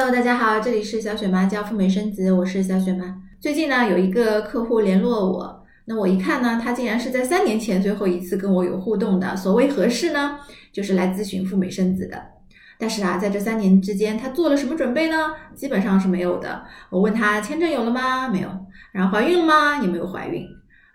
Hello，大家好，这里是小雪妈教赴美生子，我是小雪妈。最近呢，有一个客户联络我，那我一看呢，他竟然是在三年前最后一次跟我有互动的。所谓何事呢？就是来咨询赴美生子的。但是啊，在这三年之间，他做了什么准备呢？基本上是没有的。我问他签证有了吗？没有。然后怀孕了吗？也没有怀孕。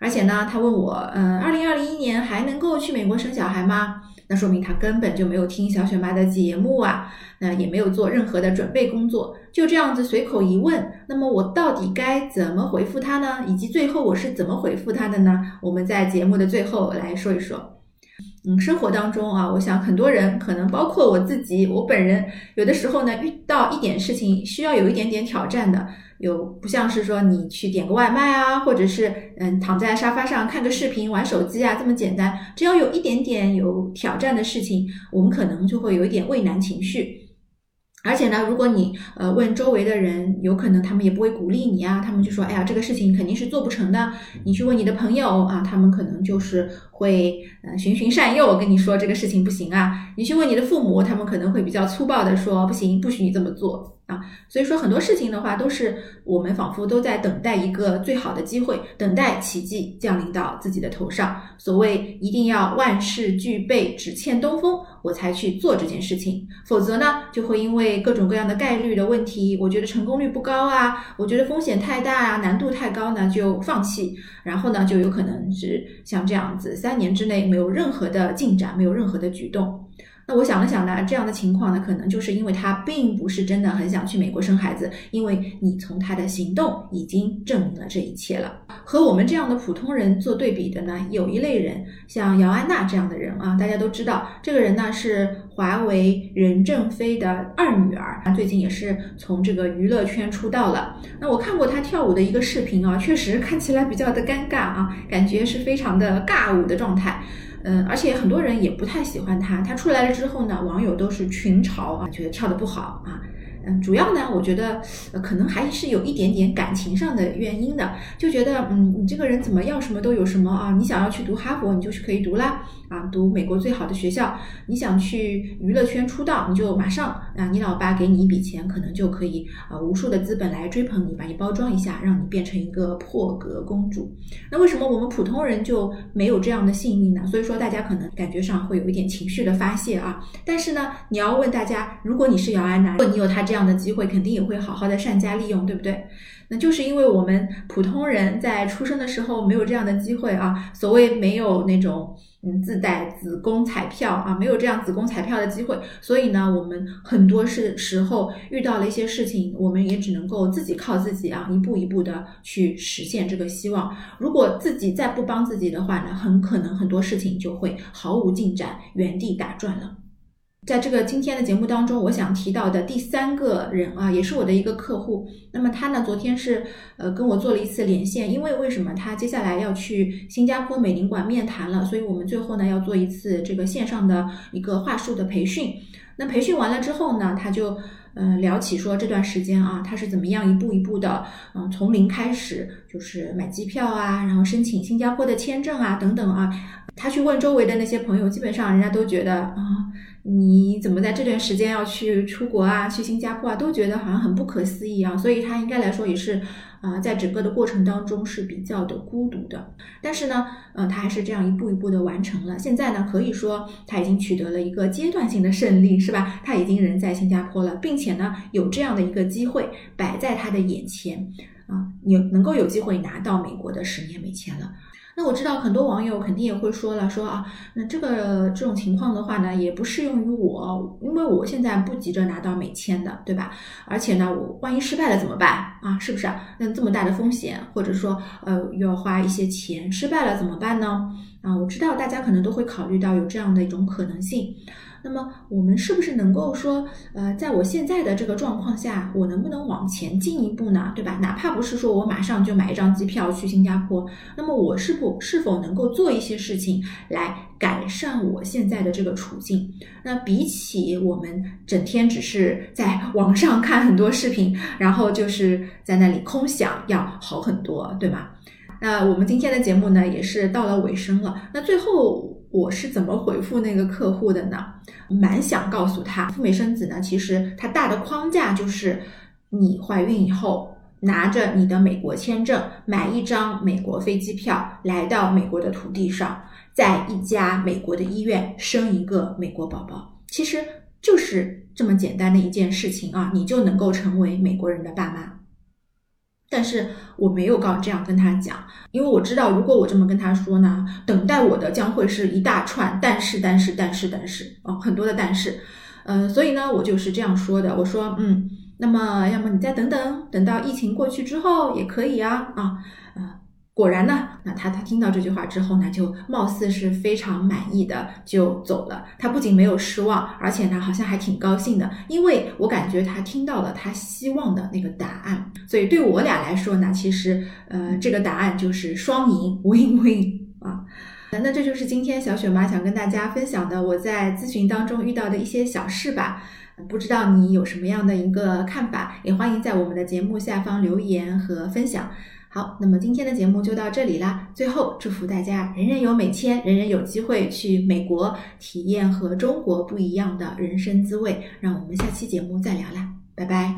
而且呢，他问我，嗯，二零二零一年还能够去美国生小孩吗？那说明他根本就没有听小雪妈的节目啊，那也没有做任何的准备工作，就这样子随口一问，那么我到底该怎么回复他呢？以及最后我是怎么回复他的呢？我们在节目的最后来说一说。嗯，生活当中啊，我想很多人可能包括我自己，我本人有的时候呢遇到一点事情需要有一点点挑战的。有不像是说你去点个外卖啊，或者是嗯躺在沙发上看个视频、玩手机啊这么简单，只要有一点点有挑战的事情，我们可能就会有一点畏难情绪。而且呢，如果你呃问周围的人，有可能他们也不会鼓励你啊，他们就说，哎呀，这个事情肯定是做不成的。你去问你的朋友啊，他们可能就是会呃循循善诱，跟你说这个事情不行啊。你去问你的父母，他们可能会比较粗暴的说，不行，不许你这么做。啊，所以说很多事情的话，都是我们仿佛都在等待一个最好的机会，等待奇迹降临到自己的头上。所谓一定要万事俱备，只欠东风，我才去做这件事情。否则呢，就会因为各种各样的概率的问题，我觉得成功率不高啊，我觉得风险太大啊，难度太高呢，就放弃。然后呢，就有可能是像这样子，三年之内没有任何的进展，没有任何的举动。那我想了想呢，这样的情况呢，可能就是因为他并不是真的很想去美国生孩子，因为你从他的行动已经证明了这一切了。和我们这样的普通人做对比的呢，有一类人，像姚安娜这样的人啊，大家都知道，这个人呢是华为任正非的二女儿，最近也是从这个娱乐圈出道了。那我看过她跳舞的一个视频啊，确实看起来比较的尴尬啊，感觉是非常的尬舞的状态。嗯，而且很多人也不太喜欢他。他出来了之后呢，网友都是群嘲啊，觉得跳的不好啊。嗯，主要呢，我觉得可能还是有一点点感情上的原因的，就觉得嗯，你这个人怎么要什么都有什么啊？你想要去读哈佛，你就去可以读啦。啊，读美国最好的学校，你想去娱乐圈出道，你就马上啊，你老爸给你一笔钱，可能就可以啊，无数的资本来追捧你，把你包装一下，让你变成一个破格公主。那为什么我们普通人就没有这样的幸运呢？所以说大家可能感觉上会有一点情绪的发泄啊。但是呢，你要问大家，如果你是姚安娜，如果你有他这这样的机会，肯定也会好好的善加利用，对不对？那就是因为我们普通人在出生的时候没有这样的机会啊，所谓没有那种。嗯，自带子宫彩票啊，没有这样子宫彩票的机会，所以呢，我们很多是时候遇到了一些事情，我们也只能够自己靠自己啊，一步一步的去实现这个希望。如果自己再不帮自己的话呢，很可能很多事情就会毫无进展，原地打转了。在这个今天的节目当中，我想提到的第三个人啊，也是我的一个客户。那么他呢，昨天是呃跟我做了一次连线，因为为什么他接下来要去新加坡美领馆面谈了，所以我们最后呢要做一次这个线上的一个话术的培训。那培训完了之后呢，他就嗯聊起说这段时间啊，他是怎么样一步一步的嗯从零开始，就是买机票啊，然后申请新加坡的签证啊等等啊。他去问周围的那些朋友，基本上人家都觉得啊。你怎么在这段时间要去出国啊？去新加坡啊？都觉得好像很不可思议啊！所以他应该来说也是，啊，在整个的过程当中是比较的孤独的。但是呢，呃，他还是这样一步一步的完成了。现在呢，可以说他已经取得了一个阶段性的胜利，是吧？他已经人在新加坡了，并且呢，有这样的一个机会摆在他的眼前，啊，你能够有机会拿到美国的十年美签了。那我知道很多网友肯定也会说了，说啊，那这个这种情况的话呢，也不适用于我，因为我现在不急着拿到美签的，对吧？而且呢，我万一失败了怎么办啊？是不是？那这么大的风险，或者说呃，又要花一些钱，失败了怎么办呢？啊，我知道大家可能都会考虑到有这样的一种可能性。那么我们是不是能够说，呃，在我现在的这个状况下，我能不能往前进一步呢？对吧？哪怕不是说我马上就买一张机票去新加坡，那么我是否是否能够做一些事情来改善我现在的这个处境？那比起我们整天只是在网上看很多视频，然后就是在那里空想，要好很多，对吗？那我们今天的节目呢，也是到了尾声了。那最后我是怎么回复那个客户的呢？蛮想告诉他，赴美生子呢，其实它大的框架就是你怀孕以后。拿着你的美国签证，买一张美国飞机票，来到美国的土地上，在一家美国的医院生一个美国宝宝，其实就是这么简单的一件事情啊，你就能够成为美国人的爸妈。但是我没有告这样跟他讲，因为我知道，如果我这么跟他说呢，等待我的将会是一大串但是但是但是但是哦，很多的但是，嗯，所以呢，我就是这样说的，我说嗯。那么，要么你再等等，等到疫情过去之后也可以啊啊啊！果然呢，那他他听到这句话之后呢，就貌似是非常满意的就走了。他不仅没有失望，而且呢，好像还挺高兴的，因为我感觉他听到了他希望的那个答案。所以对我俩来说呢，其实呃，这个答案就是双赢，win win 啊。那这就是今天小雪妈想跟大家分享的我在咨询当中遇到的一些小事吧。不知道你有什么样的一个看法，也欢迎在我们的节目下方留言和分享。好，那么今天的节目就到这里啦。最后，祝福大家人人有美签，人人有机会去美国体验和中国不一样的人生滋味。让我们下期节目再聊啦，拜拜。